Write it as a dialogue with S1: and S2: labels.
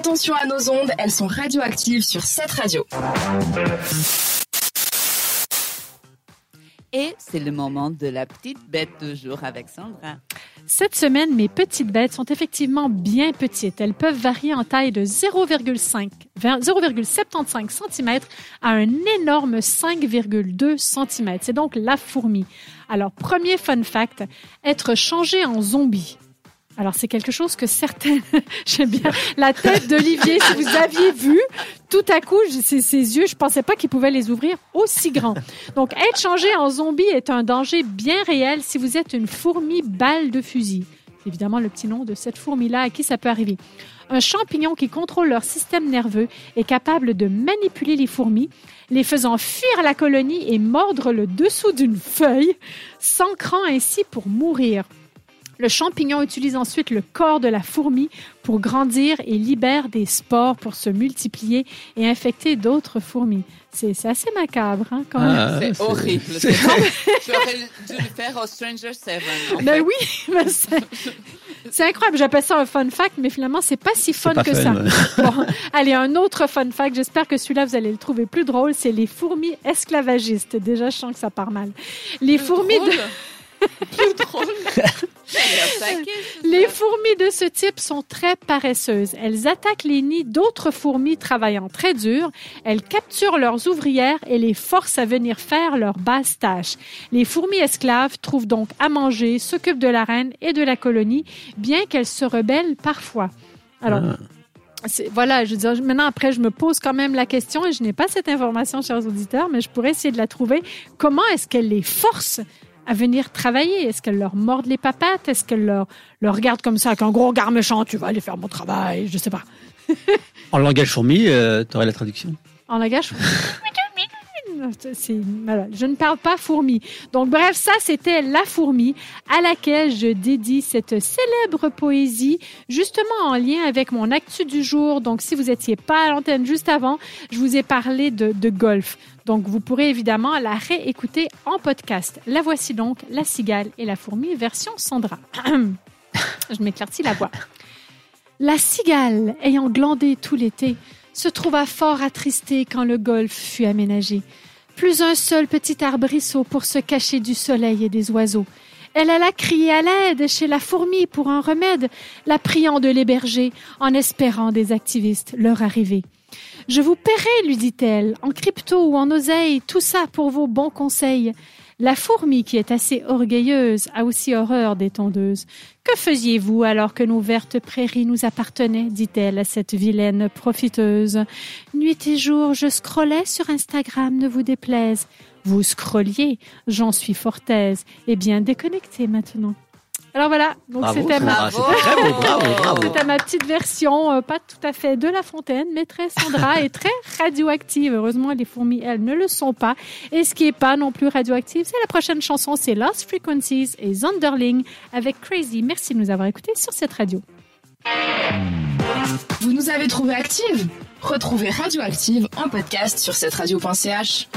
S1: attention à nos ondes, elles sont radioactives sur cette radio.
S2: Et c'est le moment de la petite bête du jour avec Sandra.
S3: Cette semaine, mes petites bêtes sont effectivement bien petites. Elles peuvent varier en taille de 0,5, 0,75 cm à un énorme 5,2 cm. C'est donc la fourmi. Alors, premier fun fact, être changé en zombie. Alors, c'est quelque chose que certains, j'aime bien la tête d'Olivier, si vous aviez vu, tout à coup, ses, ses yeux, je pensais pas qu'il pouvait les ouvrir aussi grands. Donc, être changé en zombie est un danger bien réel si vous êtes une fourmi balle de fusil. Évidemment le petit nom de cette fourmi-là à qui ça peut arriver. Un champignon qui contrôle leur système nerveux est capable de manipuler les fourmis, les faisant fuir la colonie et mordre le dessous d'une feuille, s'ancrant ainsi pour mourir. Le champignon utilise ensuite le corps de la fourmi pour grandir et libère des spores pour se multiplier et infecter d'autres fourmis. C'est c'est assez macabre, hein, quand même.
S4: Ah,
S2: C'est
S4: c'est-
S2: horrible. J'aurais dû le faire au Stranger Seven. en
S3: Ben
S2: fait.
S3: oui, mais c'est incroyable. J'appelle ça un fun fact, mais finalement, c'est pas si fun
S4: pas
S3: que
S4: fun,
S3: ça. Bon, allez, un autre fun fact. J'espère que celui-là, vous allez le trouver plus drôle. C'est les fourmis esclavagistes. Déjà, je sens que ça part mal. Les fourmis de...
S2: Plus drôle? C'est
S3: Les fourmis de ce type sont très paresseuses. Elles attaquent les nids d'autres fourmis travaillant très dur. Elles capturent leurs ouvrières et les forcent à venir faire leurs basses tâches. Les fourmis esclaves trouvent donc à manger, s'occupent de la reine et de la colonie, bien qu'elles se rebellent parfois. Alors, c'est- voilà, je veux dire, maintenant après, je me pose quand même la question et je n'ai pas cette information, chers auditeurs, mais je pourrais essayer de la trouver. Comment est-ce qu'elles les forcent à venir travailler? Est-ce qu'elles leur mordent les papates? Est-ce qu'elles leur, leur regardent comme ça avec un gros regard méchant? Tu vas aller faire mon travail? Je sais pas.
S4: En langage fourmi, euh, t'aurais la traduction.
S3: En langage. C'est, je ne parle pas fourmi. Donc, bref, ça, c'était La fourmi à laquelle je dédie cette célèbre poésie, justement en lien avec mon actu du jour. Donc, si vous étiez pas à l'antenne juste avant, je vous ai parlé de, golf. Donc, vous pourrez évidemment la réécouter en podcast. La voici donc, La cigale et la fourmi, version Sandra. je m'éclaircis la voix. La cigale, ayant glandé tout l'été, se trouva fort attristée quand le golfe fut aménagé. Plus un seul petit arbrisseau pour se cacher du soleil et des oiseaux. Elle alla crier à l'aide chez la fourmi pour un remède, la priant de l'héberger, en espérant des activistes leur arrivée. Je vous paierai, lui dit-elle, en crypto ou en oseille, tout ça pour vos bons conseils. La fourmi, qui est assez orgueilleuse, a aussi horreur des tondeuses. Que faisiez-vous alors que nos vertes prairies nous appartenaient? dit-elle à cette vilaine profiteuse. Nuit et jour, je scrollais sur Instagram, ne vous déplaise. Vous scrolliez, j'en suis fort aise, et bien déconnectée maintenant. Alors voilà, donc c'était ma,
S4: bravo, bravo.
S3: petite version, euh, pas tout à fait de La Fontaine, mais très Sandra et très radioactive. Heureusement, les fourmis, elles ne le sont pas. Et ce qui est pas non plus radioactif, c'est la prochaine chanson, c'est Lost Frequencies et Zonderling avec Crazy. Merci de nous avoir écoutés sur cette radio.
S1: Vous nous avez trouvé active Retrouvez Radioactive en podcast sur cette radio.ch.